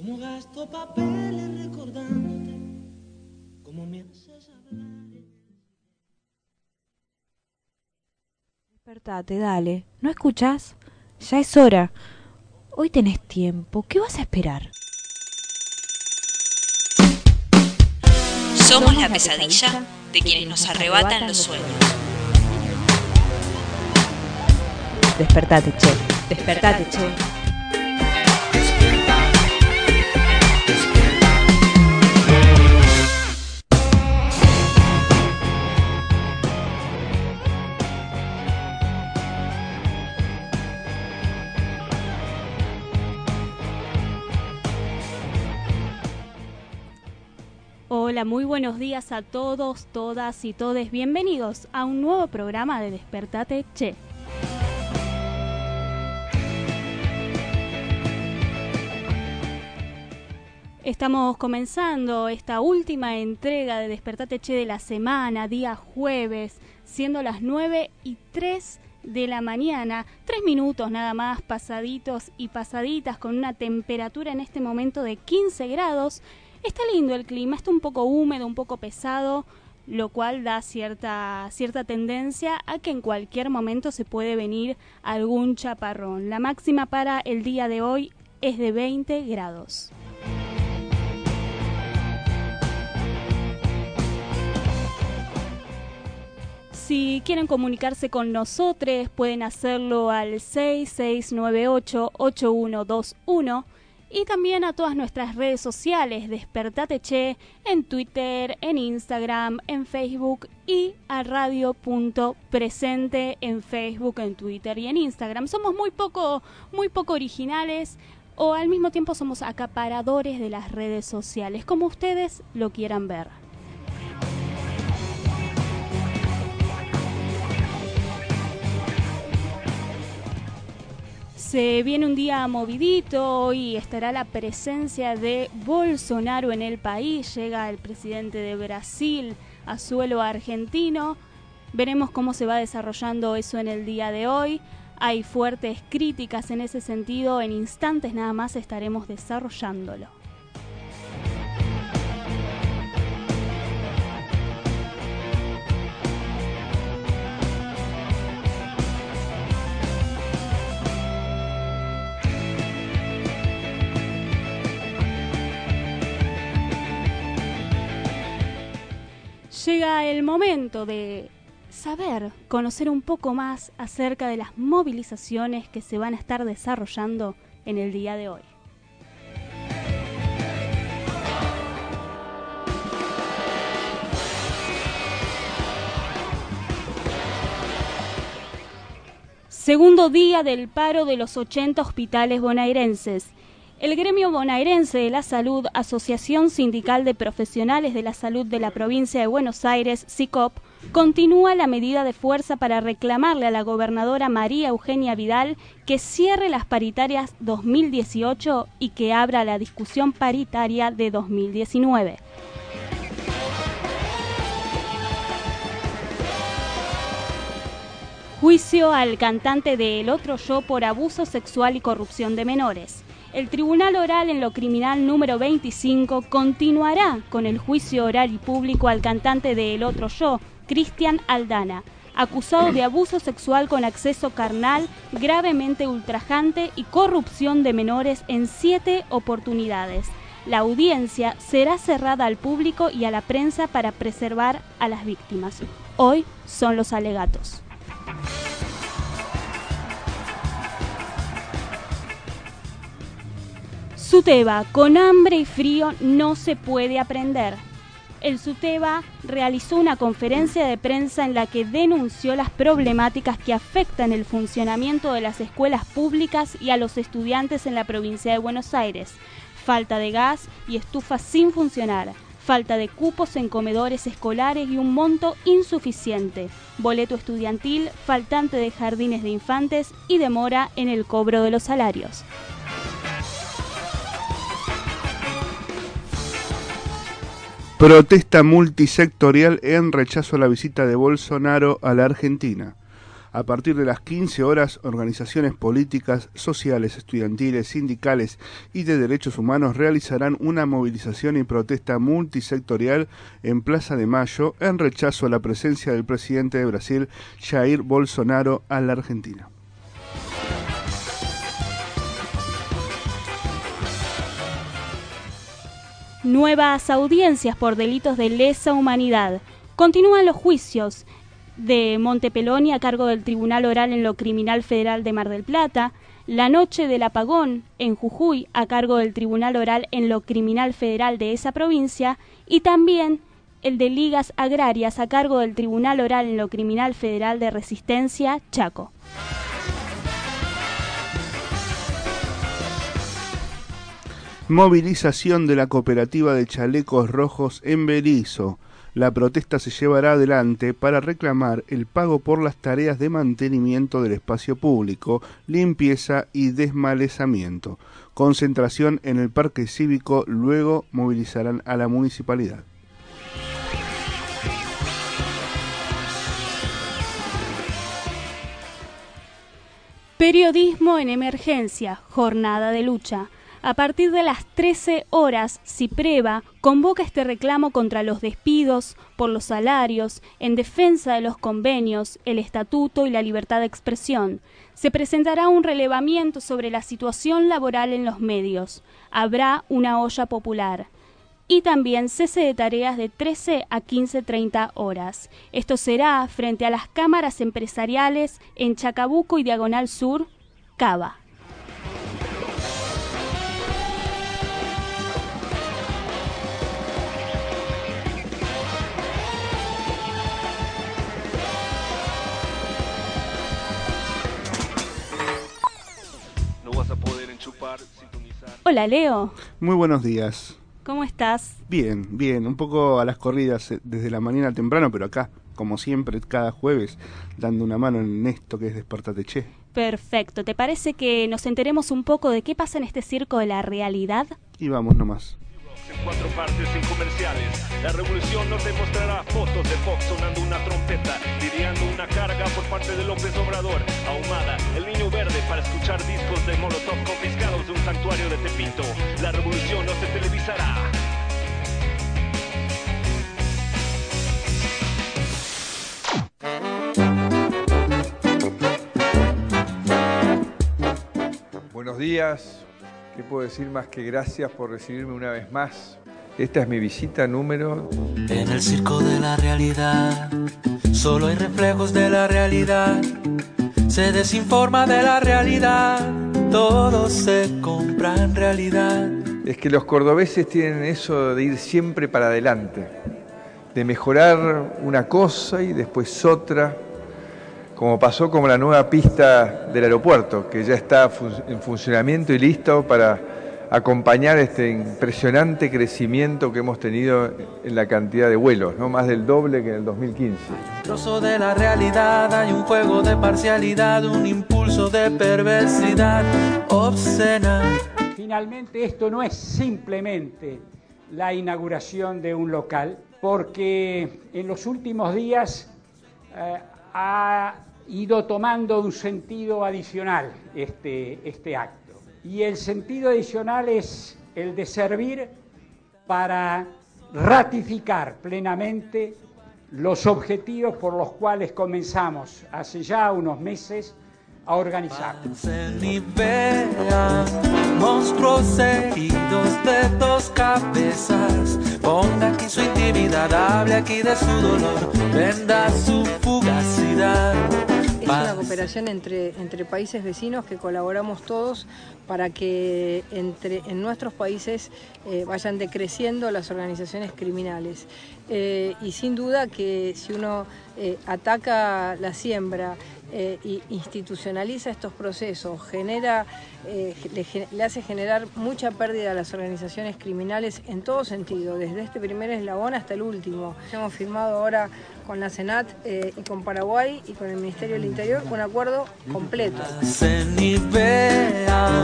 Como gasto papeles recordándote, como me haces hablar. Despertate, dale. ¿No escuchas? Ya es hora. Hoy tenés tiempo. ¿Qué vas a esperar? Somos la pesadilla de quienes nos arrebatan los sueños. Despertate, che. Despertate, che. Hola, muy buenos días a todos, todas y todes. Bienvenidos a un nuevo programa de Despertate Che. Estamos comenzando esta última entrega de Despertate Che de la semana, día jueves, siendo las 9 y 3 de la mañana, tres minutos nada más pasaditos y pasaditas con una temperatura en este momento de 15 grados. Está lindo el clima, está un poco húmedo, un poco pesado, lo cual da cierta, cierta tendencia a que en cualquier momento se puede venir algún chaparrón. La máxima para el día de hoy es de 20 grados. Si quieren comunicarse con nosotros, pueden hacerlo al 6698-8121 y también a todas nuestras redes sociales, Despertate Che, en Twitter, en Instagram, en Facebook y a radio.presente en Facebook, en Twitter y en Instagram. Somos muy poco, muy poco originales o al mismo tiempo somos acaparadores de las redes sociales, como ustedes lo quieran ver. Se viene un día movidito y estará la presencia de Bolsonaro en el país. Llega el presidente de Brasil a suelo argentino. Veremos cómo se va desarrollando eso en el día de hoy. Hay fuertes críticas en ese sentido. En instantes nada más estaremos desarrollándolo. Llega el momento de saber, conocer un poco más acerca de las movilizaciones que se van a estar desarrollando en el día de hoy. Segundo día del paro de los 80 hospitales bonaerenses. El gremio bonaerense de la salud, Asociación Sindical de Profesionales de la Salud de la Provincia de Buenos Aires, SICOP, continúa la medida de fuerza para reclamarle a la gobernadora María Eugenia Vidal que cierre las paritarias 2018 y que abra la discusión paritaria de 2019. Juicio al cantante de El Otro Yo por abuso sexual y corrupción de menores. El Tribunal Oral en lo Criminal número 25 continuará con el juicio oral y público al cantante de El Otro Yo, Cristian Aldana, acusado de abuso sexual con acceso carnal, gravemente ultrajante y corrupción de menores en siete oportunidades. La audiencia será cerrada al público y a la prensa para preservar a las víctimas. Hoy son los alegatos. Suteba, con hambre y frío no se puede aprender. El Suteba realizó una conferencia de prensa en la que denunció las problemáticas que afectan el funcionamiento de las escuelas públicas y a los estudiantes en la provincia de Buenos Aires. Falta de gas y estufas sin funcionar, falta de cupos en comedores escolares y un monto insuficiente, boleto estudiantil, faltante de jardines de infantes y demora en el cobro de los salarios. Protesta multisectorial en rechazo a la visita de Bolsonaro a la Argentina. A partir de las 15 horas, organizaciones políticas, sociales, estudiantiles, sindicales y de derechos humanos realizarán una movilización y protesta multisectorial en Plaza de Mayo en rechazo a la presencia del presidente de Brasil, Jair Bolsonaro, a la Argentina. Nuevas audiencias por delitos de lesa humanidad. Continúan los juicios de Montepeloni a cargo del Tribunal Oral en lo Criminal Federal de Mar del Plata, la noche del apagón en Jujuy a cargo del Tribunal Oral en lo Criminal Federal de esa provincia y también el de ligas agrarias a cargo del Tribunal Oral en lo Criminal Federal de Resistencia, Chaco. Movilización de la cooperativa de chalecos rojos en Berizo. La protesta se llevará adelante para reclamar el pago por las tareas de mantenimiento del espacio público, limpieza y desmalezamiento. Concentración en el parque cívico, luego movilizarán a la municipalidad. Periodismo en emergencia, jornada de lucha. A partir de las 13 horas, Cipreva convoca este reclamo contra los despidos, por los salarios, en defensa de los convenios, el estatuto y la libertad de expresión. Se presentará un relevamiento sobre la situación laboral en los medios. Habrá una olla popular. Y también cese de tareas de 13 a 15.30 horas. Esto será frente a las cámaras empresariales en Chacabuco y Diagonal Sur, Cava. Hola Leo, Muy buenos días. ¿cómo estás? Bien, bien, un poco a las corridas eh, desde la mañana temprano, pero acá, como siempre, cada jueves, dando una mano en esto que es Despertate Che. Perfecto, ¿te parece que nos enteremos un poco de qué pasa en este circo de la realidad? Y vamos nomás. Cuatro partes sin comerciales. La revolución nos demostrará fotos de Fox sonando una trompeta, lidiando una carga por parte de López Obrador, ahumada, el niño verde para escuchar discos de Molotov confiscados de un santuario de Tepito. La revolución no se televisará. Buenos días. ¿Qué puedo decir más que gracias por recibirme una vez más? Esta es mi visita número... En el circo de la realidad, solo hay reflejos de la realidad. Se desinforma de la realidad, todo se compra en realidad. Es que los cordobeses tienen eso de ir siempre para adelante, de mejorar una cosa y después otra, como pasó con la nueva pista del aeropuerto, que ya está fun- en funcionamiento y listo para acompañar este impresionante crecimiento que hemos tenido en la cantidad de vuelos, ¿no? más del doble que en el 2015. Trozo de la realidad, hay un juego de parcialidad, un impulso de perversidad obscena. Finalmente esto no es simplemente la inauguración de un local, porque en los últimos días eh, ha ido tomando un sentido adicional este, este acto. Y el sentido adicional es el de servir para ratificar plenamente los objetivos por los cuales comenzamos hace ya unos meses a organizar. Monstruos heridos de dos cabezas. Ponga aquí su intimidad, hable aquí de su dolor, venda su fugacidad. Una cooperación entre, entre países vecinos que colaboramos todos para que entre, en nuestros países eh, vayan decreciendo las organizaciones criminales. Eh, y sin duda que si uno eh, ataca la siembra eh, institucionaliza estos procesos, genera, eh, le, hace generar mucha pérdida a las organizaciones criminales en todo sentido, desde este primer eslabón hasta el último. Hemos firmado ahora con la Senat eh, y con Paraguay y con el Ministerio del Interior un acuerdo completo. Vean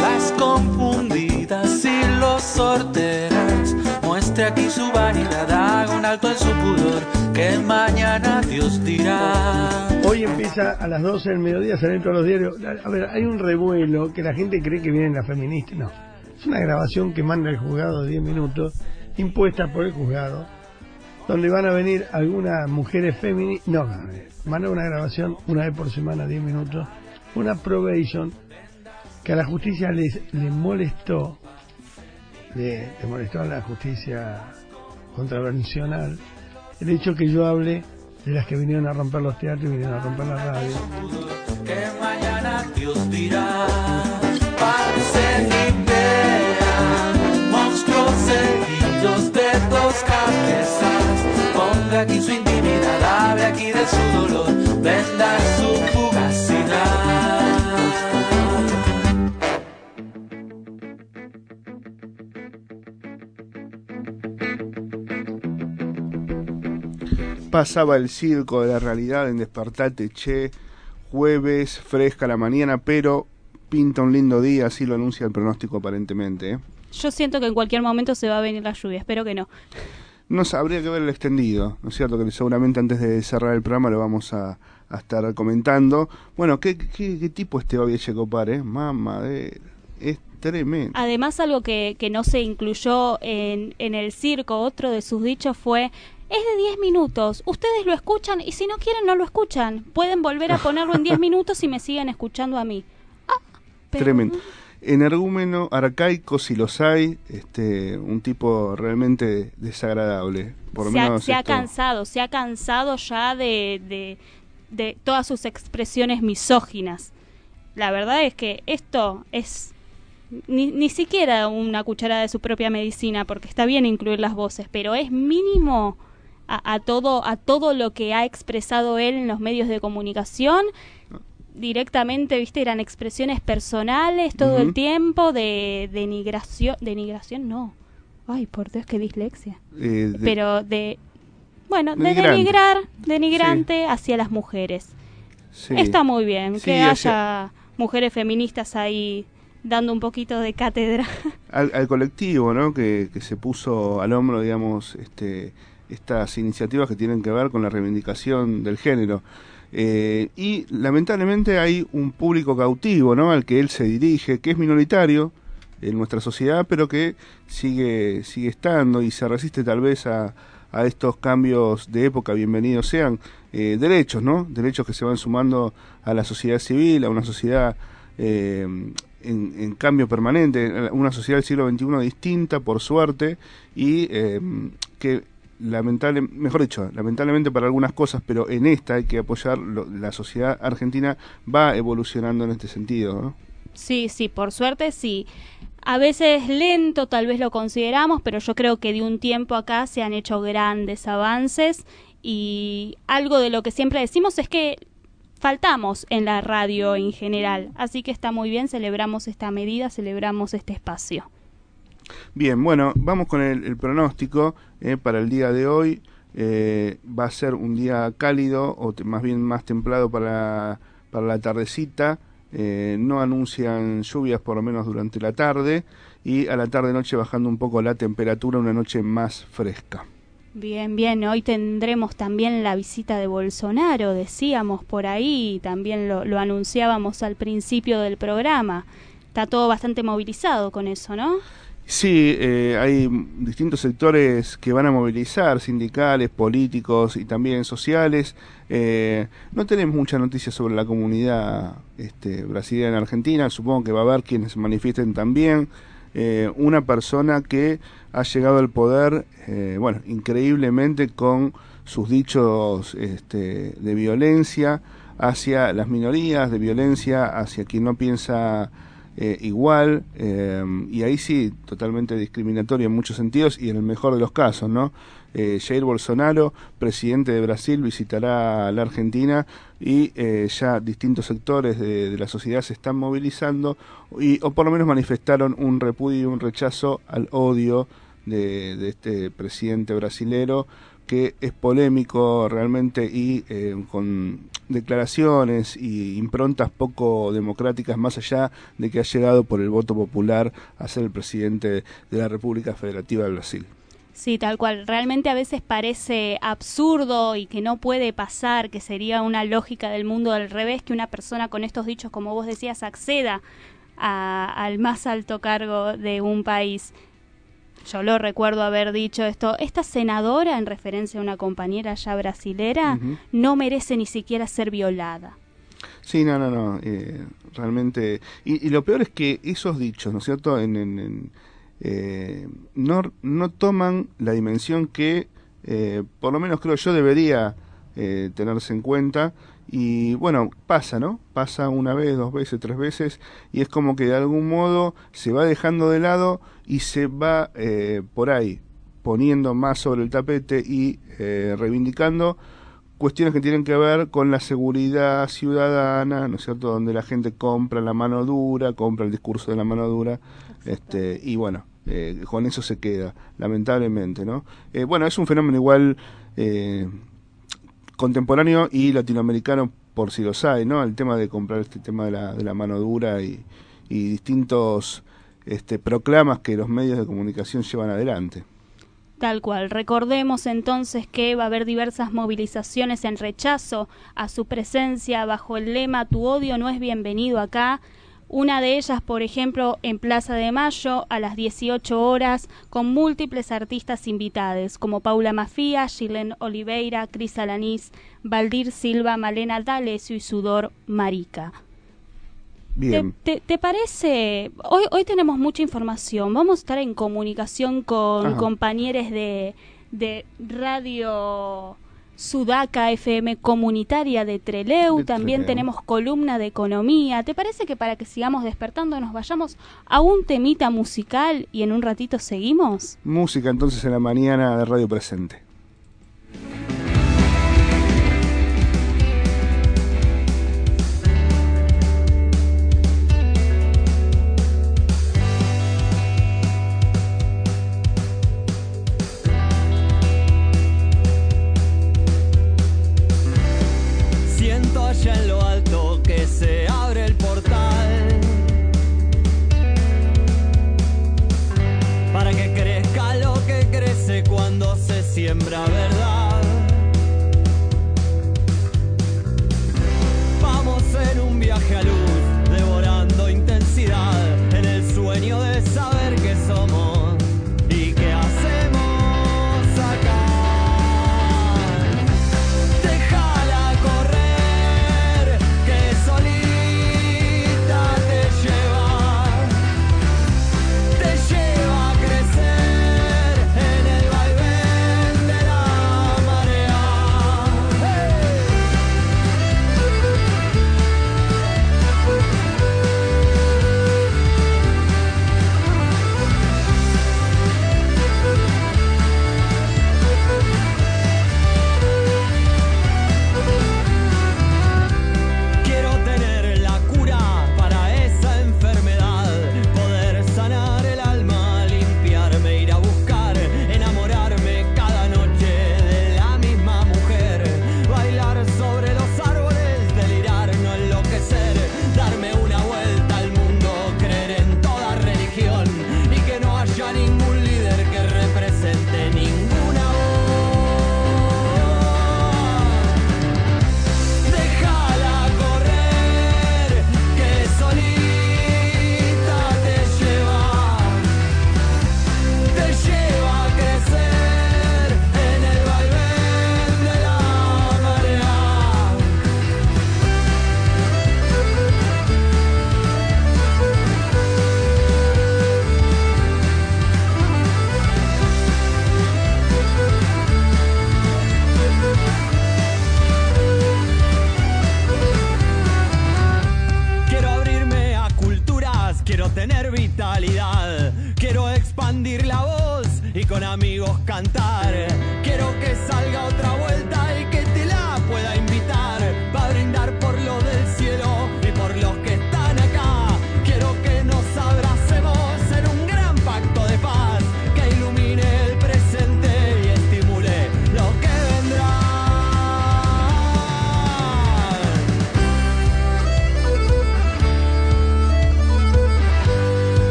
las confundidas y los sorteras. Muestre aquí su vanidad, haga un alto en su pudor, que mañana Dios dirá. Hoy empieza a las 12 del mediodía, salen todos los diarios. A ver, hay un revuelo que la gente cree que vienen las feministas. No, es una grabación que manda el juzgado de 10 minutos, impuesta por el juzgado, donde van a venir algunas mujeres feministas. No, manda una grabación una vez por semana, 10 minutos, una probation que a la justicia les, le molestó, le, le molestó a la justicia contravencional el hecho que yo hable de las que vinieron a romper los teatros y vinieron a romper la radio. que mañana Dios dirá. Parece idea, monstruos seguidos de dos cabezas. Ponga aquí su intimidad, hable aquí de su dolor, venda Pasaba el circo de la realidad en Despertate Che, jueves, fresca la mañana, pero pinta un lindo día, así lo anuncia el pronóstico aparentemente. ¿eh? Yo siento que en cualquier momento se va a venir la lluvia, espero que no. No sé, habría que ver el extendido, ¿no es cierto? Que seguramente antes de cerrar el programa lo vamos a, a estar comentando. Bueno, ¿qué, qué, qué tipo este Babi Checopar, eh? Mamadera, es tremendo. Además, algo que, que no se incluyó en, en el circo, otro de sus dichos fue, es de 10 minutos, ustedes lo escuchan y si no quieren no lo escuchan, pueden volver a ponerlo en 10 minutos y me siguen escuchando a mí. Ah, pero- Tremendo. Energúmeno, arcaico, si los hay, este, un tipo realmente desagradable. Por se, ha, se ha cansado, se ha cansado ya de, de, de todas sus expresiones misóginas. La verdad es que esto es ni, ni siquiera una cucharada de su propia medicina, porque está bien incluir las voces, pero es mínimo a, a todo, a todo lo que ha expresado él en los medios de comunicación. Directamente, viste, eran expresiones personales todo el tiempo de denigración, denigración no. Ay, por Dios, qué dislexia eh, de- pero de bueno de denigrar denigrante hacia las mujeres sí. está muy bien Sí, que hacia- haya mujeres feministas ahí dando un poquito de cátedra al, al colectivo, ¿no? Que, que se puso al hombro, digamos, este, estas iniciativas que tienen que ver con la reivindicación del género. Eh, y lamentablemente hay un público cautivo, ¿no? Al que él se dirige, que es minoritario en nuestra sociedad, pero que sigue, sigue estando y se resiste tal vez a, a estos cambios de época, bienvenidos sean, eh, derechos, ¿no? Derechos que se van sumando a la sociedad civil, a una sociedad eh, en, en cambio permanente, una sociedad del siglo XXI distinta, por suerte, y que lamentable, mejor dicho, lamentablemente para algunas cosas, pero en esta hay que apoyar, lo- la sociedad argentina va evolucionando en este sentido, sí sí por suerte sí. A veces lento tal vez lo consideramos pero yo creo que de un tiempo acá se han hecho grandes avances y algo de lo que siempre decimos es que faltamos en la radio en general. Así que está muy bien celebramos esta medida celebramos este espacio Bien, bueno, vamos con el, pronóstico eh, para el día de hoy. Eh, va a ser un día cálido, o más bien más templado para, para la tardecita. Eh, no anuncian lluvias por lo menos durante la tarde. Y a la tarde-noche bajando un poco la temperatura, una noche más fresca. Bien, bien, hoy tendremos también la visita de Bolsonaro, decíamos por ahí, también lo anunciábamos al principio del programa. Está todo bastante movilizado con eso, ¿no? Sí, eh, hay distintos sectores que van a movilizar, sindicales, políticos y también sociales. Eh, no tenemos mucha noticia sobre la comunidad este, brasileña en Argentina, supongo que va a haber quienes manifiesten también. Eh, una persona que ha llegado al poder, eh, bueno, increíblemente con sus dichos este, de violencia hacia las minorías, de violencia hacia quien no piensa eh, igual, eh, y ahí sí, totalmente discriminatorio en muchos sentidos y en el mejor de los casos, ¿no? Eh, Jair Bolsonaro, presidente de Brasil, visitará la Argentina y eh, ya distintos sectores de, la sociedad se están movilizando y, o por lo menos manifestaron un repudio y un rechazo al odio de este presidente brasilero que es polémico realmente y eh, con declaraciones y improntas poco democráticas más allá de que ha llegado por el voto popular a ser el presidente de la República Federativa de Brasil. Sí, tal cual. Realmente a veces parece absurdo y que no puede pasar, que sería una lógica del mundo al revés, que una persona con estos dichos, como vos decías, acceda a- al más alto cargo de un país. Yo lo recuerdo haber dicho esto. Esta senadora, en referencia a una compañera ya brasilera, no merece ni siquiera ser violada. Sí, no, no, no. eh, realmente. Y, y lo peor es que esos dichos, ¿no es cierto? En, en- en, eh, no, no toman la dimensión que, eh, por lo menos creo yo, debería eh, tenerse en cuenta. Y bueno, pasa, ¿no? Pasa una vez, dos veces, tres veces, y es como que de algún modo se va dejando de lado y se va eh, por ahí poniendo más sobre el tapete y eh, reivindicando cuestiones que tienen que ver con la seguridad ciudadana, ¿no es cierto?, donde la gente compra la mano dura, compra el discurso de la mano dura, este, y bueno, eh, con eso se queda, lamentablemente, ¿no? Eh, bueno, es un fenómeno igual eh, contemporáneo y latinoamericano, por si los hay, ¿no? El tema de comprar este tema de la, de la mano dura y, y distintos este, proclamas que los medios de comunicación llevan adelante. Tal cual. Recordemos entonces que va a haber diversas movilizaciones en rechazo a su presencia bajo el lema Tu odio no es bienvenido acá. Una de ellas, por ejemplo, en Plaza de Mayo a las 18 horas con múltiples artistas invitados como Paula Mafía, Gilen Oliveira, Cris Alanís, Valdir Silva, Malena D'Alessio y Sudor Marica. Bien. ¿Te, te, te parece? Hoy, hoy tenemos mucha información. Vamos a estar en comunicación con compañeros de, de Radio Sudaca FM comunitaria de Treleu. De También tenemos columna de economía. ¿Te parece que para que sigamos despertando nos vayamos a un temita musical y en un ratito seguimos? Música entonces en la mañana de Radio Presente. Siembra verdad.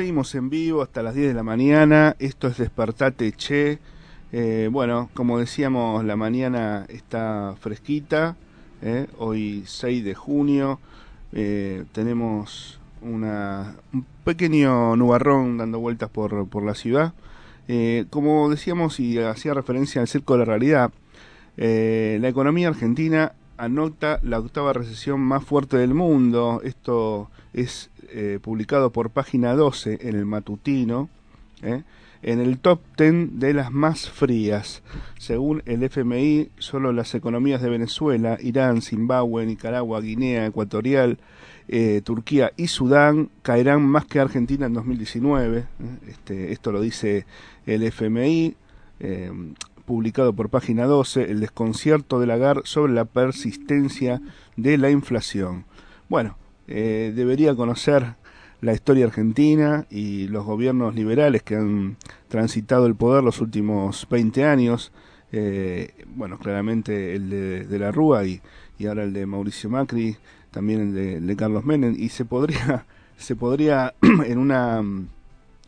Seguimos en vivo hasta las 10 de la mañana. Esto es Despertate Che. Eh, bueno, como decíamos, la mañana está fresquita. eh, Hoy 6 de junio. Eh, tenemos una, un pequeño nubarrón dando vueltas por, por la ciudad. Como decíamos y hacía referencia al circo de la realidad, la economía argentina anota la octava recesión más fuerte del mundo. Esto es eh, publicado por página 12 en el matutino. ¿eh? En el top 10 de las más frías. Según el FMI, solo las economías de Venezuela, Irán, Zimbabue, Nicaragua, Guinea Ecuatorial, eh, Turquía y Sudán caerán más que Argentina en 2019. ¿eh? Este, esto lo dice el FMI. publicado por página 12, el desconcierto de Lagarde sobre la persistencia de la inflación. Bueno, eh, debería conocer la historia argentina y los gobiernos liberales que han transitado el poder los últimos 20 años. Eh, bueno, claramente el de, la Rúa y, y ahora el de Mauricio Macri, también el de, el de Carlos Menem, y se podría, se podría en una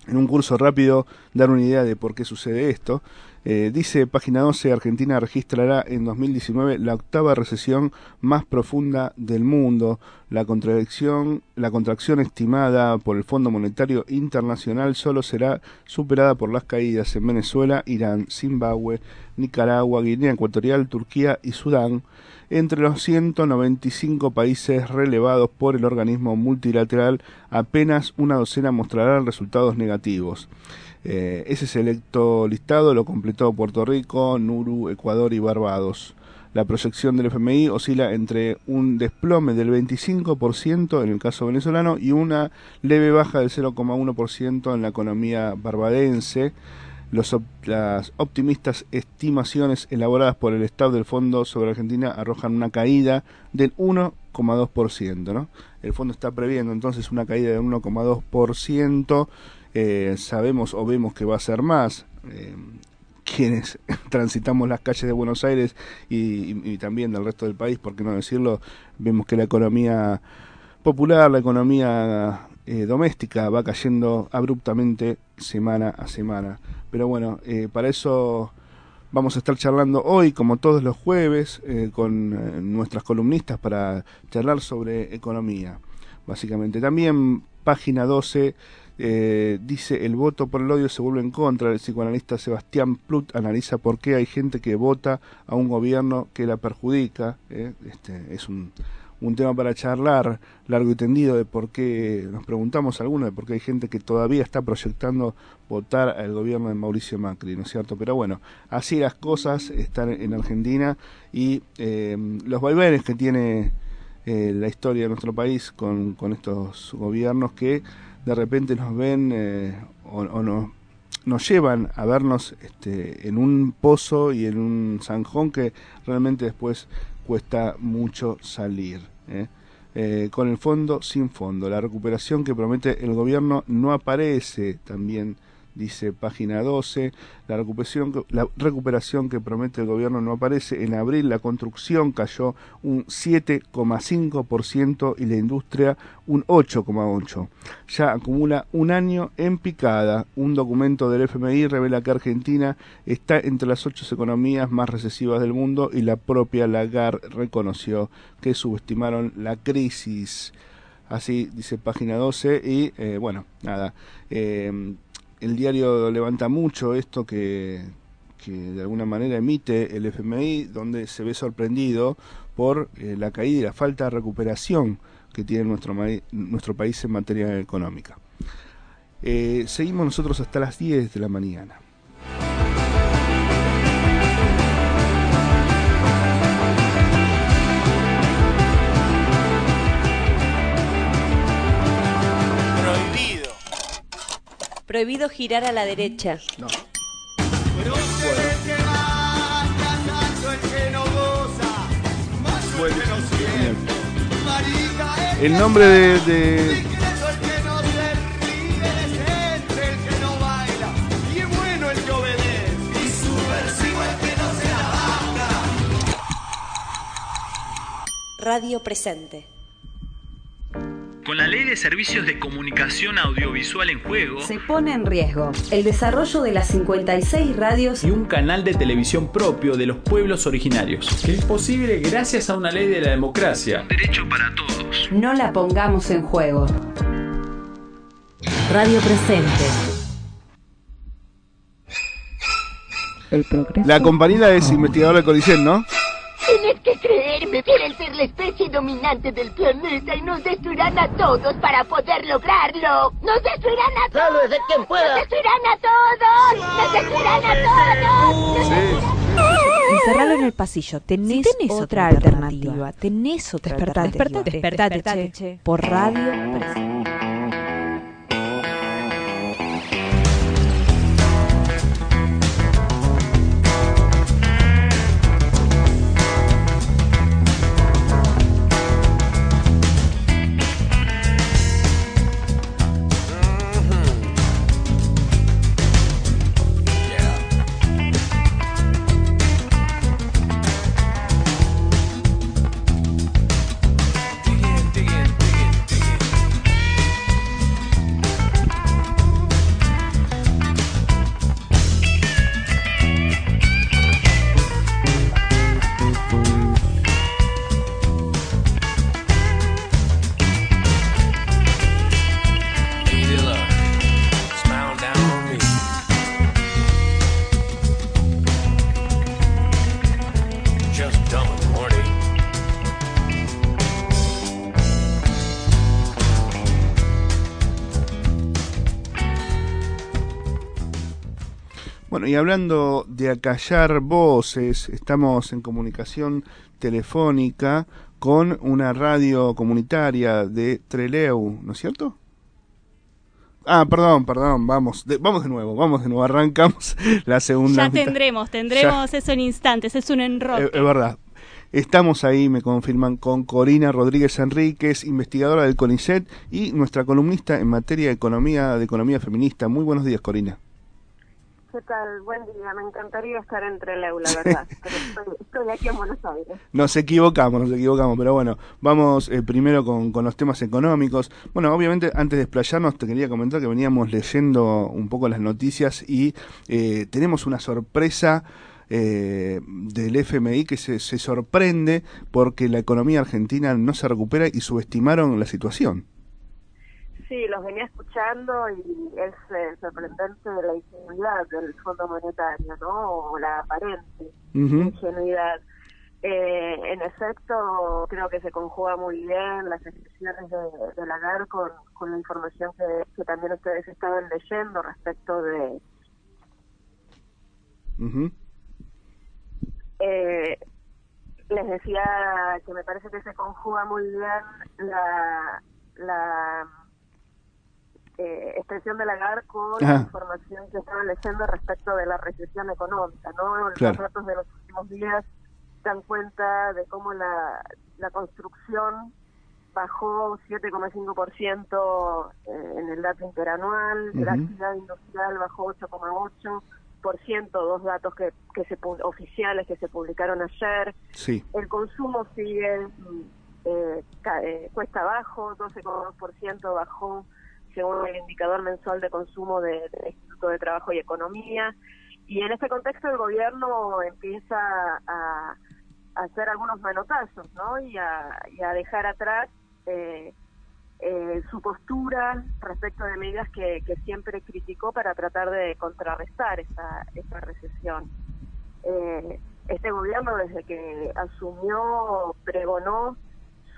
en un curso rápido dar una idea de por qué sucede esto. Eh, dice página 12, Argentina registrará en 2019 la octava recesión más profunda del mundo. La contracción, la contracción estimada por el Fondo Monetario Internacional solo será superada por las caídas en Venezuela, Irán, Zimbabue, Nicaragua, Guinea Ecuatorial, Turquía y Sudán, entre los 195 países relevados por el organismo multilateral, apenas una docena mostrarán resultados negativos. Eh, ese selecto listado lo completó Puerto Rico, Nuru, Ecuador y Barbados. La proyección del FMI oscila entre un desplome del 25% en el caso venezolano y una leve baja del 0,1% en la economía barbadense. Los las optimistas estimaciones elaboradas por el Estado del Fondo sobre Argentina arrojan una caída del 1,2%. ¿no? El fondo está previendo entonces una caída del 1,2%. Eh, sabemos o vemos que va a ser más. Eh, quienes transitamos las calles de Buenos Aires y, y- también del resto del país, por qué no decirlo, vemos que la economía popular, la economía eh, doméstica va cayendo abruptamente semana a semana. Pero bueno, eh, para eso vamos a estar charlando hoy, como todos los jueves, eh, con eh, nuestras columnistas para charlar sobre economía. Básicamente, también página 12 eh, dice el voto por el odio se vuelve en contra. El psicoanalista Sebastián Plut analiza por qué hay gente que vota a un gobierno que la perjudica. eh. Este, es un, un tema para charlar largo y tendido de por qué, nos preguntamos algunos de por qué hay gente que todavía está proyectando votar al gobierno de Mauricio Macri, ¿no es cierto? Pero bueno, así las cosas están en Argentina y eh, los vaivenes que tiene eh, la historia de nuestro país con, con estos gobiernos que de repente nos ven eh, o, o nos, nos llevan a vernos este, en un pozo y en un zanjón que realmente después cuesta mucho salir. ¿eh? Eh, con el fondo sin fondo. La recuperación que promete el gobierno no aparece también dice página 12. La recuperación, la recuperación que promete el gobierno no aparece. En abril la construcción cayó un 7,5% y la industria un 8,8%. Ya acumula un año en picada. Un documento del FMI revela que Argentina está entre las ocho economías más recesivas del mundo y la propia Lagarde reconoció que subestimaron la crisis. Así dice página 12 y eh, bueno, nada. eh, el diario levanta mucho esto que, que de alguna manera emite el FMI, donde se ve sorprendido por eh, la caída y la falta de recuperación que tiene nuestro, nuestro país en materia económica. Eh, seguimos nosotros hasta las 10 de la mañana. Prohibido girar a la derecha. No. El nombre de, de- Radio presente. Con la Ley de Servicios de Comunicación Audiovisual en juego Se pone en riesgo el desarrollo de las 56 radios y un canal de televisión propio de los pueblos originarios, que es posible gracias a una ley de la democracia. derecho para todos. No la pongamos en juego. Radio Presente. El progreso. la compañera es investigadora del CONICET, ¿no? Ser la especie dominante del planeta y nos destruirán a todos para poder lograrlo. Nos destruirán a todos. Sálvese quien pueda. Nos destruirán a todos. Nos destruirán a todos. Encerralo en el pasillo. Tenés, otra alternativa. Tenés otra Despertate, alternativa. despertate, Despertate, che. Por radio y hablando de acallar voces, estamos en comunicación telefónica con una radio comunitaria de Treleu, ¿no es cierto? Ah, perdón, perdón, vamos, de, vamos de nuevo, vamos de nuevo, arrancamos la segunda Ya tendremos, tendremos eso en instantes, es un enroque. Eh, Es, verdad. Estamos ahí, me confirman, con Corina Rodríguez Enríquez, investigadora del CONICET y nuestra columnista en materia de economía, de economía feminista. Muy buenos días, Corina. ¿Qué tal? Buen día. Me encantaría estar entre Leu, la verdad. Pero estoy, estoy aquí en Buenos Aires. Nos equivocamos, nos equivocamos, pero bueno, vamos eh, primero con, con los temas económicos. Bueno, obviamente antes de explayarnos te quería comentar que veníamos leyendo un poco las noticias y eh, tenemos una sorpresa eh, del FMI que se, se sorprende porque la economía argentina no se recupera y subestimaron la situación. Sí, los venía escuchando y es eh, sorprendente la ingenuidad del Fondo Monetario, ¿no? O la aparente ingenuidad. Eh, en efecto, creo que se conjuga muy bien las expresiones de, de Lagarde con, con la información que, que también ustedes estaban leyendo respecto de eh, les decía que me parece que se conjuga muy bien la, la eh, expresión de Lagarde con Ajá. la información que estaban leyendo respecto de la recesión económica, ¿no? Los Claro. datos de los últimos días dan cuenta de cómo la, la construcción bajó 7,5% eh, en el dato interanual, la actividad industrial bajó 8,8%, dos datos que, que se oficiales que se publicaron ayer. Sí. El consumo sigue mm, eh, eh, cuesta abajo, 12,2% bajó según el indicador mensual de consumo de- del Instituto de Trabajo y Economía. Y en este contexto el gobierno empieza a, hacer algunos manotazos, ¿no? Y a, dejar atrás eh, eh, su postura respecto de medidas que, que siempre criticó para tratar de contrarrestar esta, esta recesión. Eh, este gobierno desde que asumió pregonó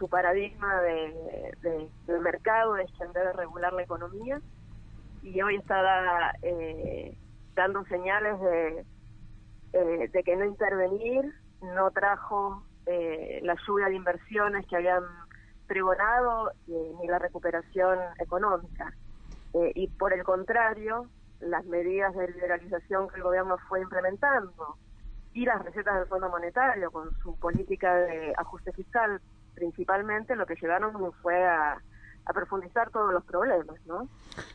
su paradigma de, de- del mercado, de extender, de regular la economía, y hoy está eh, dando señales de, eh, de que no intervenir no trajo eh, la lluvia de inversiones que habían pregonado eh, ni la recuperación económica. Eh, y por el contrario, las medidas de liberalización que el gobierno fue implementando y las recetas del Fondo Monetario con su política de ajuste fiscal principalmente lo que llevaron fue a, a profundizar todos los problemas, ¿no?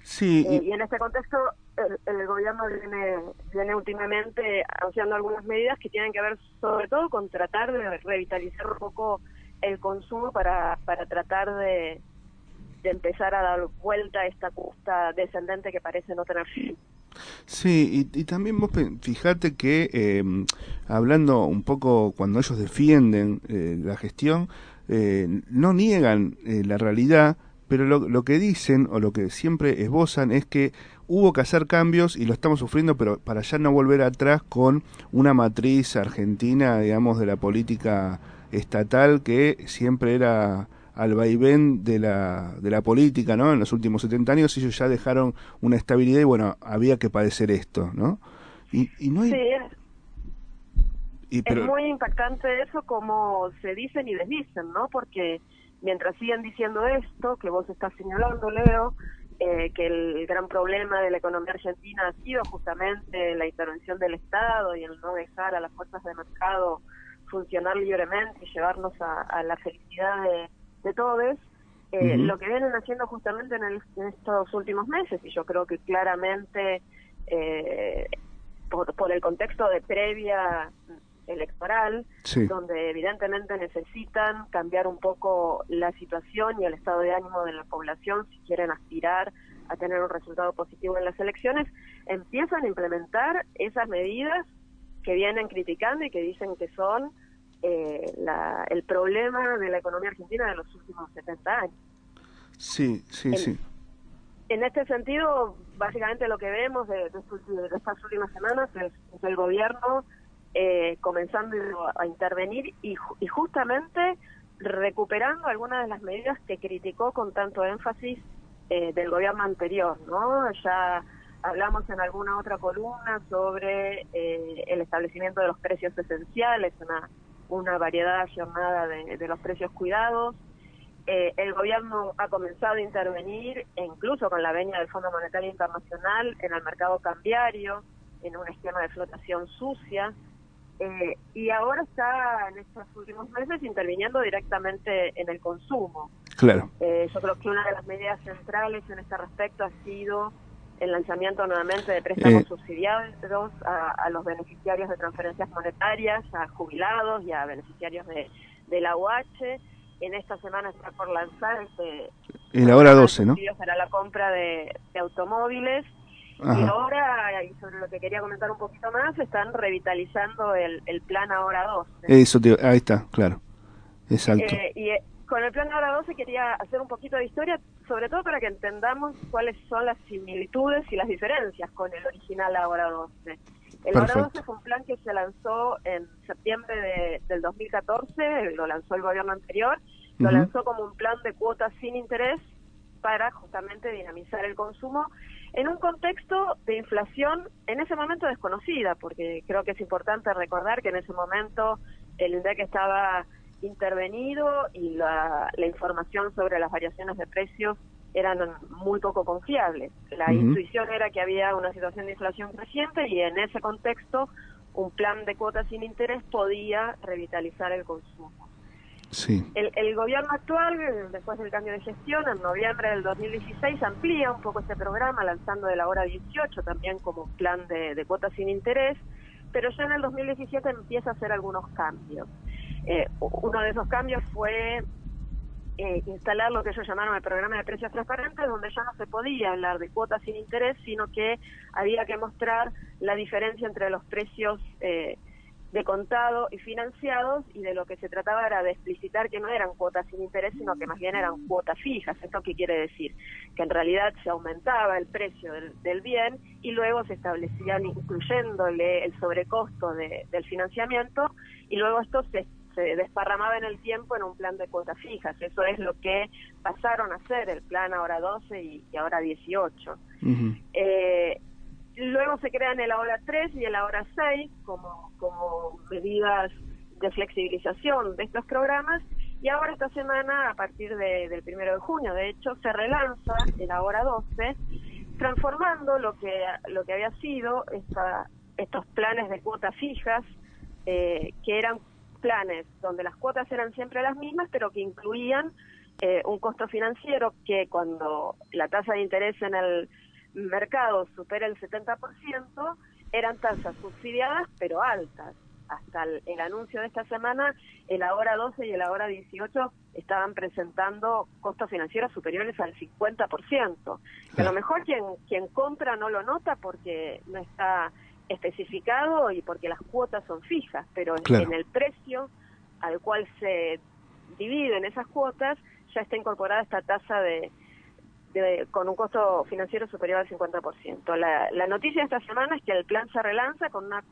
Sí, Eh, y- y en este contexto, el, el gobierno viene, viene últimamente anunciando algunas medidas que tienen que ver sobre todo con tratar de revitalizar un poco el consumo para, para tratar de, de empezar a dar vuelta a esta cuesta descendente que parece no tener fin. Sí, y, y también vos fijate que eh, hablando un poco cuando ellos defienden eh, la gestión, eh, no niegan eh, la realidad, pero lo, lo que dicen o lo que siempre esbozan es que hubo que hacer cambios y lo estamos sufriendo, pero para ya no volver atrás con una matriz argentina, digamos, de la política estatal que siempre era al vaivén de la, de la política, ¿no? En los últimos 70 años ellos ya dejaron una estabilidad y bueno, había que padecer esto, ¿no? Y, no hay... y, pero, es muy impactante eso como se dicen y desdicen, ¿no? Porque mientras siguen diciendo esto, que vos estás señalando, Leo, eh, que el gran problema de la economía argentina ha sido justamente la intervención del Estado y el no dejar a las fuerzas de mercado funcionar libremente y llevarnos a, a la felicidad de, de todos, eh, lo que vienen haciendo justamente en, el- en estos últimos meses, y yo creo que claramente eh, por, por el contexto de previa electoral, Sí. donde evidentemente necesitan cambiar un poco la situación y el estado de ánimo de la población si quieren aspirar a tener un resultado positivo en las elecciones, empiezan a implementar esas medidas que vienen criticando y que dicen que son eh, la- el problema de la economía argentina de los últimos 70 años. sí, sí, el- sí. En este sentido, básicamente lo que vemos de, de de estas últimas semanas es, es el gobierno eh, comenzando a intervenir y, y justamente recuperando algunas de las medidas que criticó con tanto énfasis eh, del gobierno anterior, ¿no? Ya hablamos en alguna otra columna sobre eh, el establecimiento de los precios esenciales, una, una variedad jornada de, de los precios cuidados, eh, el gobierno ha comenzado a intervenir, e incluso con la venia del Fondo Monetario Internacional, en el mercado cambiario, en un esquema de flotación sucia, eh, y ahora está en estos últimos meses interviniendo directamente en el consumo. Claro. Eh, yo creo que una de las medidas centrales en este respecto ha sido el lanzamiento nuevamente de préstamos Eh. subsidiados a, a los beneficiarios de transferencias monetarias, a jubilados y a beneficiarios de, de la UH. En esta semana está por lanzar este Es la hora 12, ¿no? para la compra de, de automóviles. Y Ajá. ahora, y sobre lo que quería comentar un poquito más, están revitalizando el, el plan Ahora 12. Eso, te- ahí está, claro. Exacto. Eh, y eh, con el plan Ahora 12 quería hacer un poquito de historia, sobre todo para que entendamos cuáles son las similitudes y las diferencias con el original Ahora 12. El Ahora Perfecto. 12 fue un plan que se lanzó en septiembre de- del 2014, lo lanzó el gobierno anterior, lo Ujú. lanzó como un plan de cuotas sin interés para justamente dinamizar el consumo en un contexto de inflación en ese momento desconocida, porque creo que es importante recordar que en ese momento el INDEC estaba intervenido y la, la información sobre las variaciones de precios eran muy poco confiables. La intuición era que había una situación de inflación creciente y en ese contexto un plan de cuotas sin interés podía revitalizar el consumo. El, el gobierno actual, después del cambio de gestión, en noviembre del 2016, amplía un poco este programa, lanzando de la hora 18 también como plan de, de cuotas sin interés, pero ya en el 2017 empieza a hacer algunos cambios. Eh, uno de esos cambios fue eh, instalar lo que ellos llamaron el programa de precios transparentes, donde ya no se podía hablar de cuotas sin interés, sino que había que mostrar la diferencia entre los precios eh, de contado y financiados y de lo que se trataba era de explicitar que no eran cuotas sin interés, sino que más bien eran cuotas fijas. ¿Esto qué quiere decir? Que en realidad se aumentaba el precio del, del bien y luego se establecían, incluyéndole el sobrecosto de- del financiamiento, y luego esto se, se desparramaba en el tiempo en un plan de cuotas fijas. Eso es lo que pasaron a hacer el plan ahora 12 y, y ahora 18. Eh, luego se crean el ahora 3 y el ahora 6 como, como medidas de flexibilización de estos programas y ahora esta semana, a partir de- del primero de junio, de hecho, se relanza el ahora 12 transformando lo que lo que había sido esta, estos planes de cuotas fijas eh, que eran planes donde las cuotas eran siempre las mismas pero que incluían eh, un costo financiero que cuando la tasa de interés en el mercado supera el 70%, eran tasas subsidiadas pero altas. Hasta el, el anuncio de esta semana, el ahora 12 y el ahora 18 estaban presentando costos financieros superiores al 50%. Que a lo mejor quien, quien compra no lo nota porque no está especificado y porque las cuotas son fijas, pero en- Claro. en el precio al cual se dividen esas cuotas ya está incorporada esta tasa de, de- con un costo financiero superior al 50%. La, la noticia de esta semana es que el plan se relanza con una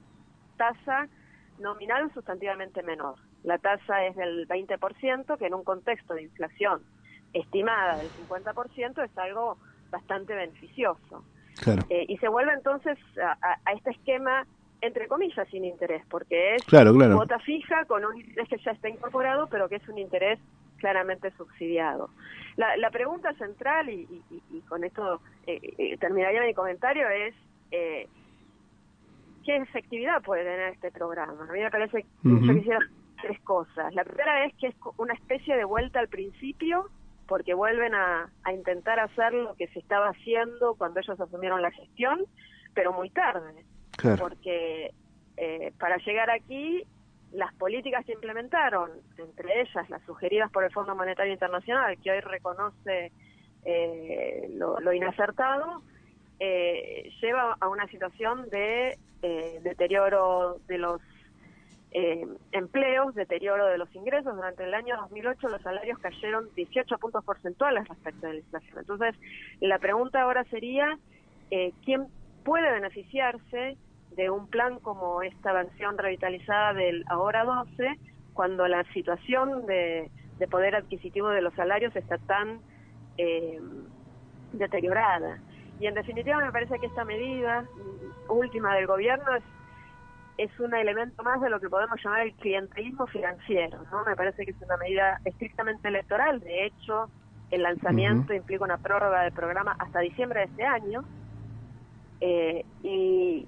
tasa nominal sustantivamente menor. La tasa es del 20%, que en un contexto de inflación estimada del 50% es algo bastante beneficioso. Claro. Eh, y se vuelve entonces a, este esquema, entre comillas, sin interés, porque es Claro, claro. cuota fija con un interés que ya está incorporado, pero que es un interés claramente subsidiado. La, la pregunta central, y, y- con esto eh, eh, terminaría mi comentario, es eh, ¿qué efectividad puede tener este programa? A mí me parece que yo quisiera tres cosas. La primera es que es una especie de vuelta al principio, porque vuelven a, a intentar hacer lo que se estaba haciendo cuando ellos asumieron la gestión, pero muy tarde Claro. porque eh, para llegar aquí las políticas que implementaron, entre ellas las sugeridas por el Fondo Monetario Internacional, que hoy reconoce eh, lo, inacertado, eh, lleva a una situación de eh, deterioro de los eh, empleos, deterioro de los ingresos. Durante el año 2008 los salarios cayeron 18 puntos porcentuales respecto de la inflación. Entonces, la pregunta ahora sería, eh, ¿quién puede beneficiarse de un plan como esta versión revitalizada del ahora 12 cuando la situación de, de poder adquisitivo de los salarios está tan eh, deteriorada? Y en definitiva me parece que esta medida última del gobierno es es un elemento más de lo que podemos llamar el clientelismo financiero, ¿no? Me parece que es una medida estrictamente electoral. De hecho, el lanzamiento implica una prórroga del programa hasta diciembre de este año. Eh, y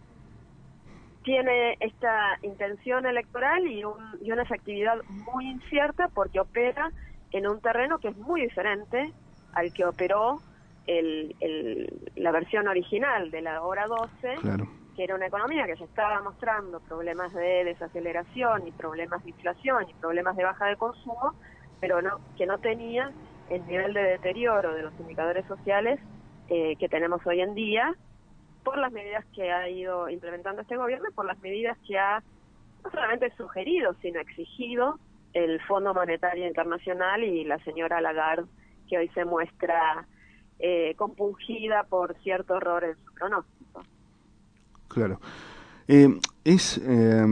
tiene esta intención electoral y, un- y una efectividad muy incierta porque opera en un terreno que es muy diferente al que operó el, el- la versión original de la hora 12 Claro. que era una economía que ya estaba mostrando problemas de desaceleración y problemas de inflación y problemas de baja de consumo, pero no que no tenía el nivel de deterioro de los indicadores sociales eh, que tenemos hoy en día por las medidas que ha ido implementando este gobierno y por las medidas que ha no solamente sugerido, sino exigido el Fondo Monetario Internacional y la señora Lagarde, que hoy se muestra eh, compungida por cierto error en su pronóstico. Claro. Eh, es eh,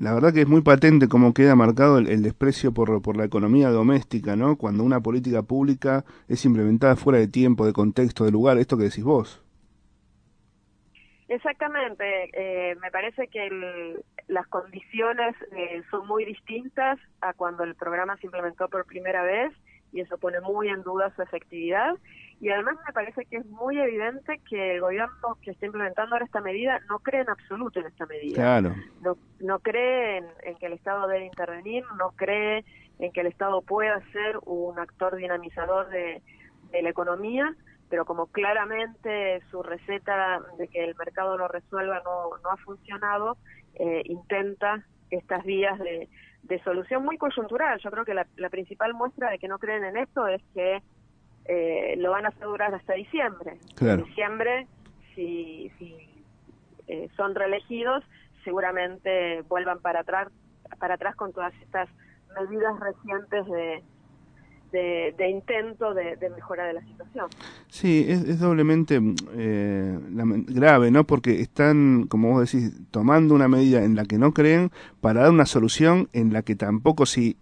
la verdad que es muy patente cómo queda marcado el, el desprecio por, por la economía doméstica, ¿no? Cuando una política pública es implementada fuera de tiempo, de contexto, de lugar, esto que decís vos. Exactamente, eh, me parece que el- las condiciones eh, son muy distintas a cuando el programa se implementó por primera vez y eso pone muy en duda su efectividad. Y además me parece que es muy evidente que el gobierno que está implementando ahora esta medida no cree en absoluto en esta medida. Claro. No, no cree en, en que el Estado debe intervenir, no cree en que el Estado pueda ser un actor dinamizador de, de la economía, pero como claramente su receta de que el mercado lo resuelva no, no ha funcionado, eh, intenta estas vías de, de solución muy coyuntural. Yo creo que la, la principal muestra de que no creen en esto es que eh, lo van a hacer durar hasta diciembre. Claro. En diciembre, si, si eh, son reelegidos, seguramente vuelvan para atrás, para atrás con todas estas medidas recientes de, de, de intento de, de mejora de la situación. Sí, es, es doblemente eh, lame- grave, ¿no? Porque están, como vos decís, tomando una medida en la que no creen para dar una solución en la que tampoco si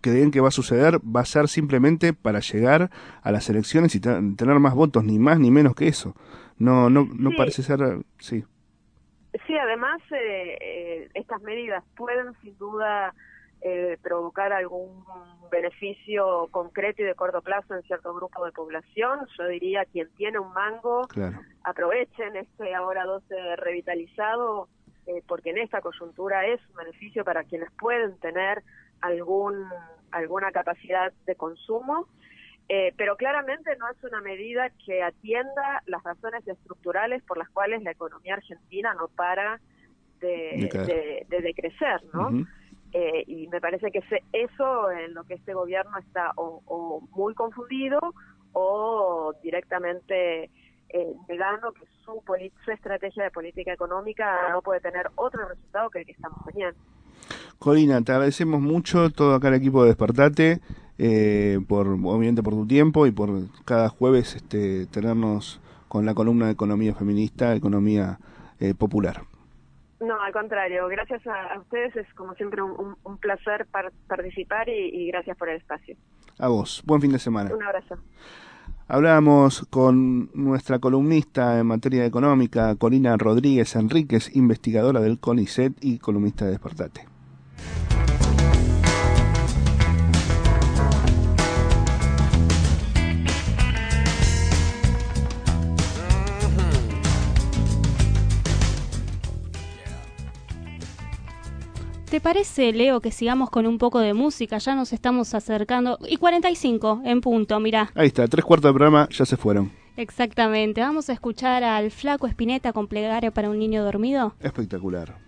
creen que va a suceder va a ser simplemente para llegar a las elecciones y te- tener más votos, ni más ni menos que eso. No, no, no Sí. parece ser, sí. Sí, además eh, eh, estas medidas pueden sin duda eh, provocar algún beneficio concreto y de corto plazo en cierto grupo de población. Yo diría quien tiene un mango, Claro. aprovechen este ahora 12 revitalizado, eh, porque en esta coyuntura es un beneficio para quienes pueden tener algún alguna capacidad de consumo. Eh, pero claramente no es una medida que atienda las razones estructurales por las cuales la economía argentina no para de, De caer. de- de decrecer, ¿no? Eh, y me parece que ese- eso en lo que este gobierno está o, muy confundido o directamente eh, negando que su, su estrategia de política económica no puede tener otro resultado que el que estamos teniendo. Corina, te agradecemos mucho todo acá el equipo de Despertate, eh, por obviamente por tu tiempo y por cada jueves este, tenernos con la columna de economía feminista, economía eh, popular. No, al contrario, gracias a, a ustedes es como siempre un, un- un placer par- participar y, y gracias por el espacio. A vos, buen fin de semana. Un abrazo. Hablábamos con nuestra columnista en materia económica, Corina Rodríguez Enríquez, investigadora del CONICET y columnista de Despertate. ¿Te parece, Leo, que sigamos con un poco de música? Ya nos estamos acercando. Y 45 en punto, mirá. Ahí está, tres cuartos del programa ya se fueron. Exactamente. Vamos a escuchar al flaco Espineta con plegaria para un niño dormido. Espectacular.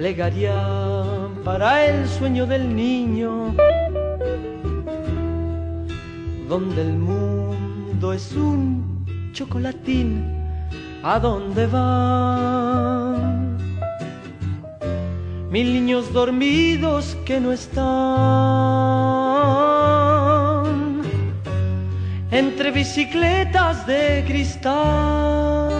Plegaria para el sueño del niño, donde el mundo es un chocolatín, ¿a dónde van? Mil niños dormidos que no están entre bicicletas de cristal.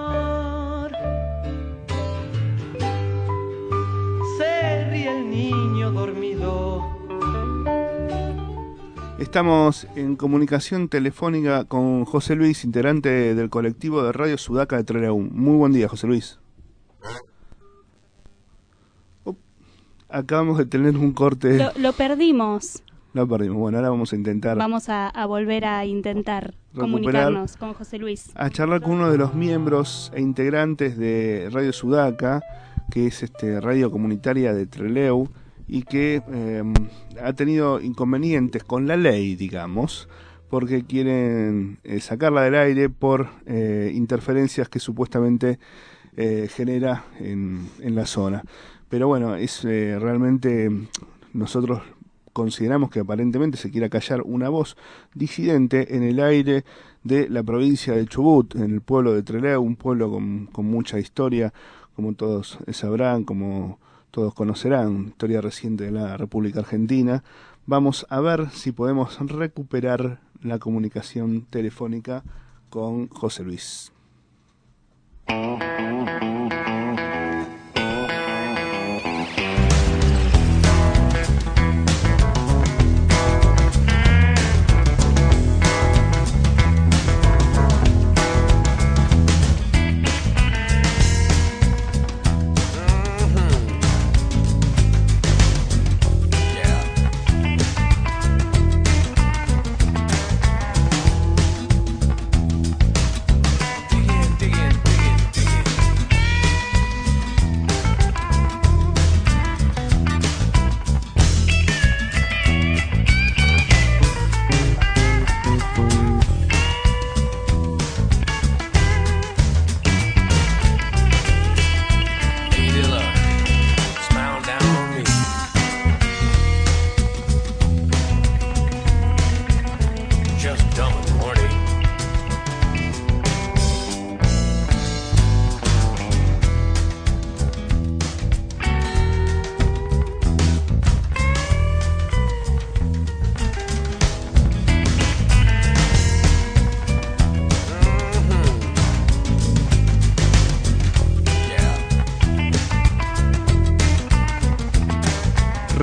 Estamos en comunicación telefónica con José Luis, integrante del colectivo de Radio Sudaca de Trelew. Muy buen día, José Luis. Up, Acabamos de tener un corte. Lo, lo perdimos. Lo perdimos. Bueno, ahora vamos a intentar Vamos a, a volver a intentar comunicarnos con José Luis. a charlar con uno de los miembros e integrantes de Radio Sudaca, que es este radio comunitaria de Treleu y que eh, ha tenido inconvenientes con la ley, digamos, porque quieren eh, sacarla del aire por eh, interferencias que supuestamente genera en, en la zona. Pero bueno, es realmente nosotros consideramos que aparentemente se quiera callar una voz disidente en el aire de la provincia de Chubut, en el pueblo de Trelew, un pueblo con, con mucha historia, como todos sabrán, como todos conocerán, historia reciente de la República Argentina. Vamos a ver si podemos recuperar la comunicación telefónica con José Luis.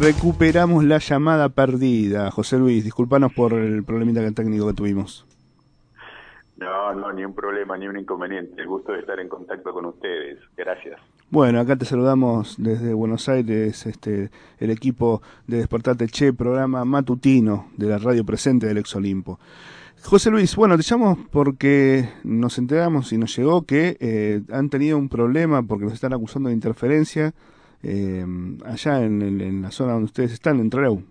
Recuperamos la llamada perdida. José Luis, disculpanos por el problemita técnico que tuvimos. No, no, ni un problema, ni un inconveniente. El gusto de estar en contacto con ustedes. Gracias. Bueno, acá te saludamos desde Buenos Aires, este, el equipo de Despertate Che, programa matutino de la radio presente del Ex Olimpo. José Luis, bueno, te llamo porque nos enteramos y nos llegó que eh, han tenido un problema porque nos están acusando de interferencia eh, allá en, el- en la zona donde ustedes están, en Trelew.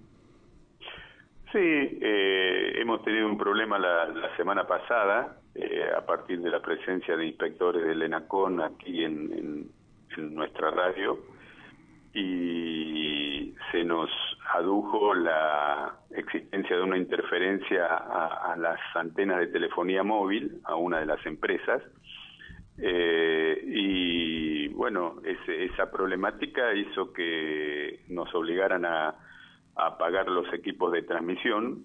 Sí, eh, hemos tenido un problema la, la semana pasada eh, a partir de la presencia de inspectores del ENACON aquí en, en- nuestra radio y se nos adujo la existencia de una interferencia a, a las antenas de telefonía móvil, a una de las empresas, eh, y bueno, ese- esa problemática hizo que nos obligaran a, a apagar los equipos de transmisión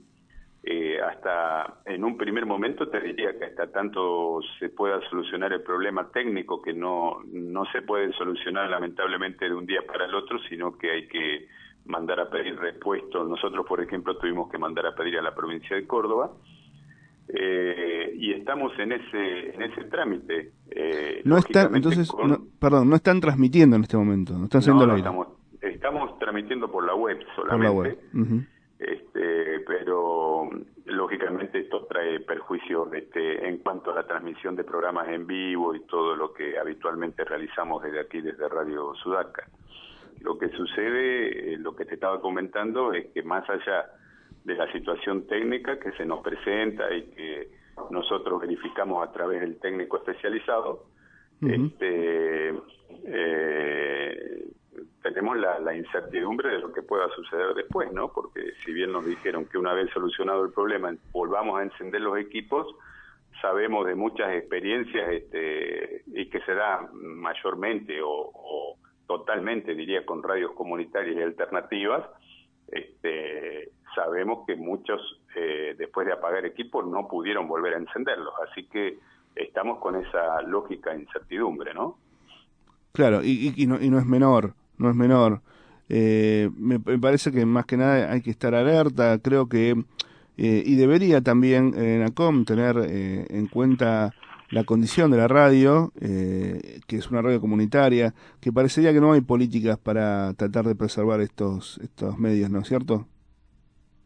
eh, hasta en un primer momento te diría que hasta tanto se pueda solucionar el problema técnico que no, no se puede solucionar lamentablemente de un día para el otro, sino que hay que mandar a pedir repuestos. Nosotros, por ejemplo, tuvimos que mandar a pedir a la provincia de Córdoba eh, y estamos en ese en ese trámite. Eh, No están, entonces, con- no- perdón, no están transmitiendo en este momento, no están No, haciendo no, aire. estamos, estamos transmitiendo por la web por solamente. la web. Ujú. este, pero lógicamente esto trae perjuicios este, en cuanto a la transmisión de programas en vivo y todo lo que habitualmente realizamos desde aquí, desde Radio Sudaca. Lo que sucede, eh, lo que te estaba comentando, es que más allá de la situación técnica que se nos presenta y que nosotros verificamos a través del técnico especializado, este, eh, tenemos la, la incertidumbre de lo que pueda suceder después, ¿no? Porque si bien nos dijeron que una vez solucionado el problema volvamos a encender los equipos, sabemos de muchas experiencias este, y que se da mayormente o, o totalmente, diría, con radios comunitarias y alternativas, este, sabemos que muchos, eh, después de apagar equipos, no pudieron volver a encenderlos. Así que estamos con esa lógica incertidumbre, ¿no? Claro, y, y- y no, y no es menor, no es menor. Eh, me, me parece que más que nada hay que estar alerta, creo que, eh, y debería también eh, NACOM tener eh, en cuenta la condición de la radio, eh, que es una radio comunitaria, que parecería que no hay políticas para tratar de preservar estos, estos medios, ¿no es cierto?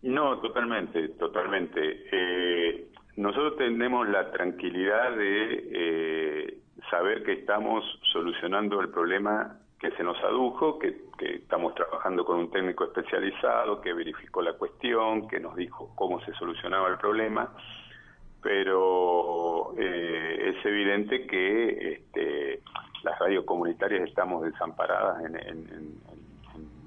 No, totalmente, totalmente. Eh, nosotros tenemos la tranquilidad de eh, saber que estamos solucionando el problema que se nos adujo, que, que estamos trabajando con un técnico especializado que verificó la cuestión, que nos dijo cómo se solucionaba el problema, pero eh, es evidente que este, las radios comunitarias estamos desamparadas en, en- en-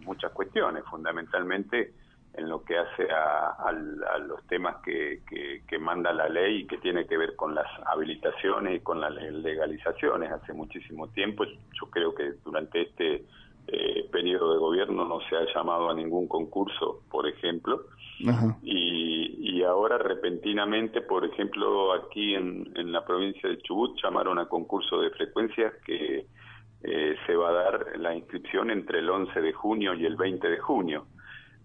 muchas cuestiones, fundamentalmente en lo que hace a, al- a los temas que, que- manda la ley y que tiene que ver con las habilitaciones y con las le- legalizaciones. Hace muchísimo tiempo, yo creo que durante este eh, periodo de gobierno no se ha llamado a ningún concurso, por ejemplo, Ajá. y, y ahora repentinamente, por ejemplo, aquí en, en la provincia de Chubut llamaron a concurso de frecuencias que eh, se va a dar la inscripción entre el 11 de junio y el 20 de junio.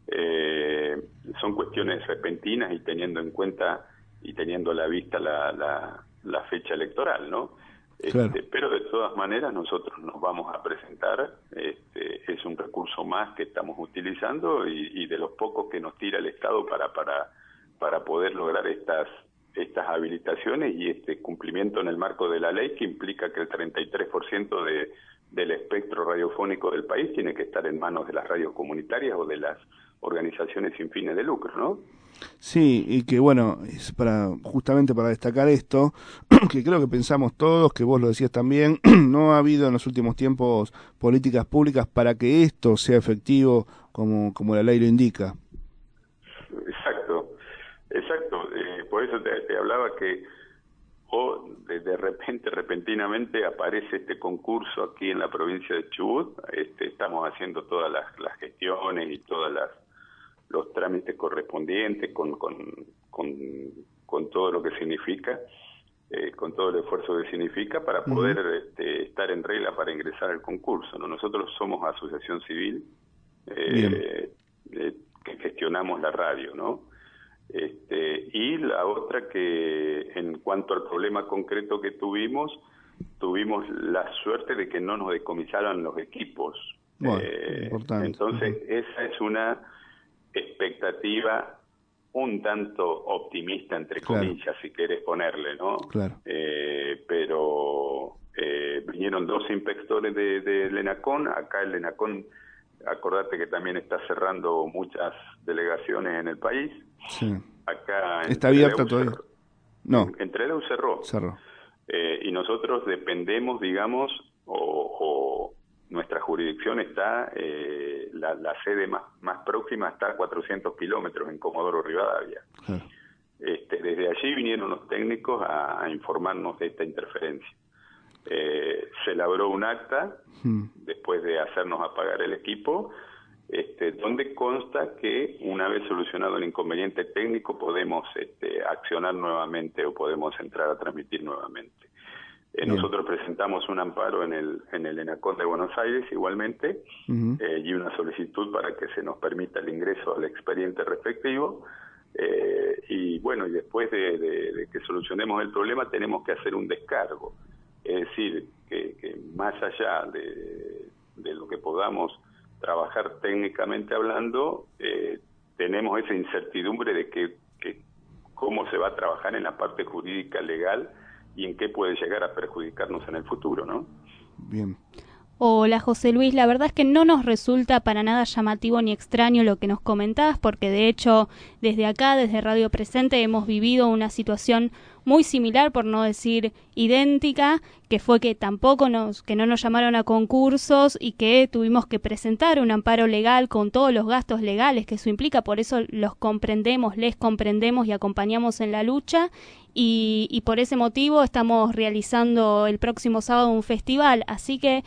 Eh, son cuestiones repentinas y teniendo en cuenta y teniendo a la vista la, la, la fecha electoral, ¿no? Este, pero de todas maneras nosotros nos vamos a presentar, este, es un recurso más que estamos utilizando y, y de los pocos que nos tira el Estado para, para, para poder lograr estas, estas habilitaciones y este cumplimiento en el marco de la ley que implica que el 33% de, del espectro radiofónico del país tiene que estar en manos de las radios comunitarias o de las organizaciones sin fines de lucro, ¿no? Sí, y que bueno, es para justamente para destacar esto, que creo que pensamos todos, que vos lo decías también, no ha habido en los últimos tiempos políticas públicas para que esto sea efectivo como, como la ley lo indica. Exacto, exacto. Eh, por eso te, te hablaba que o de, de repente, repentinamente aparece este concurso aquí en la provincia de Chubut. Este, estamos haciendo todas las, las gestiones y todas las los trámites correspondientes con, con, con, con todo lo que significa, eh, con todo el esfuerzo que significa para poder este, estar en regla para ingresar al concurso. ¿no? Nosotros somos asociación civil eh, eh, que gestionamos la radio, ¿no? Este, y la otra que en cuanto al problema concreto que tuvimos, tuvimos la suerte de que no nos decomisaran los equipos. Bueno, Eh, importante. entonces, esa es una expectativa un tanto optimista, entre Claro. comillas, si querés ponerle, ¿no? Claro. Eh, pero eh, vinieron dos inspectores de, de Lenacón, acá el Lenacón, acordate que también está cerrando muchas delegaciones en el país, Sí. acá ¿Está abierta todavía? cerró- No, Entre Leu cerró, cerró. eh, y nosotros dependemos, digamos, o, o nuestra jurisdicción está, eh, la, la sede más, más próxima está a 400 kilómetros en Comodoro Rivadavia. Este, desde allí vinieron los técnicos a, a informarnos de esta interferencia. Eh, se elaboró un acta Mm. después de hacernos apagar el equipo este, donde consta que una vez solucionado el inconveniente técnico podemos este, accionar nuevamente o podemos entrar a transmitir nuevamente. Eh, nosotros presentamos un amparo en el, en el ENACON de Buenos Aires igualmente eh, y una solicitud para que se nos permita el ingreso al expediente respectivo. eh, y bueno, y después de, de- de que solucionemos el problema tenemos que hacer un descargo. Es decir, que, que más allá de, de lo que podamos trabajar técnicamente hablando, eh, tenemos esa incertidumbre de que, que cómo se va a trabajar en la parte jurídica legal y en qué puede llegar a perjudicarnos en el futuro, ¿no? Bien. Hola José Luis, la verdad es que no nos resulta para nada llamativo ni extraño lo que nos comentabas, porque de hecho desde acá, desde Radio Presente, hemos vivido una situación muy similar, por no decir idéntica, que fue que tampoco nos, que no nos llamaron a concursos y que tuvimos que presentar un amparo legal con todos los gastos legales que eso implica, por eso los comprendemos, les comprendemos y acompañamos en la lucha. Y, y por ese motivo estamos realizando el próximo sábado un festival, así que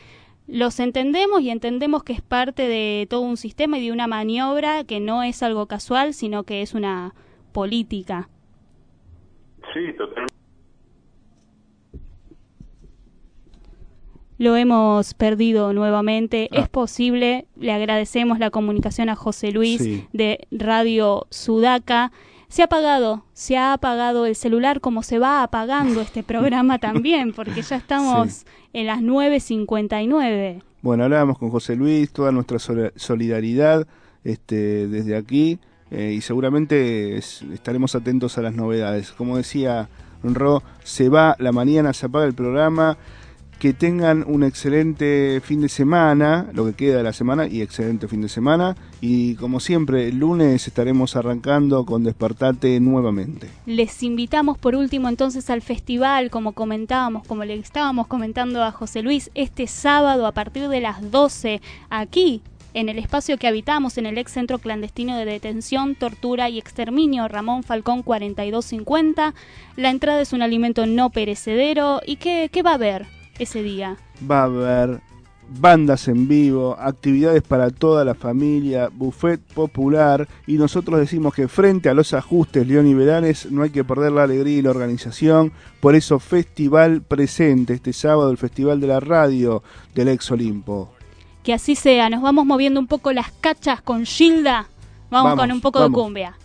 los entendemos y entendemos que es parte de todo un sistema y de una maniobra que no es algo casual, sino que es una política. Sí, totalmente. Lo hemos perdido nuevamente. Es posible, le agradecemos la comunicación a José Luis Sí. de Radio Sudaca. Se ha apagado, se ha apagado el celular como se va apagando este programa también, porque ya estamos en las 9.59. Bueno, hablábamos con José Luis, toda nuestra solidaridad este, desde aquí eh, y seguramente es- estaremos atentos a las novedades. Como decía Ro, se va la mañana, se apaga el programa. Que tengan un excelente fin de semana, lo que queda de la semana, y excelente fin de semana. Y como siempre, el lunes estaremos arrancando con Despertate nuevamente. Les invitamos por último entonces al festival, como comentábamos, como le estábamos comentando a José Luis, este sábado a partir de las 12, aquí, en el espacio que habitamos, en el ex centro clandestino de detención, tortura y exterminio Ramón Falcón 4250. La entrada es un alimento no perecedero. ¿Y qué, qué va a haber ese día? Va a haber bandas en vivo, actividades para toda la familia, buffet popular y nosotros decimos que frente a los ajustes neoliberales no hay que perder la alegría y la organización, por eso festival presente este sábado, el Festival de la Radio del Ex Olimpo. Que así sea, nos vamos moviendo un poco las cachas con Gilda. Vamos, Vamos, con un poco vamos. de cumbia.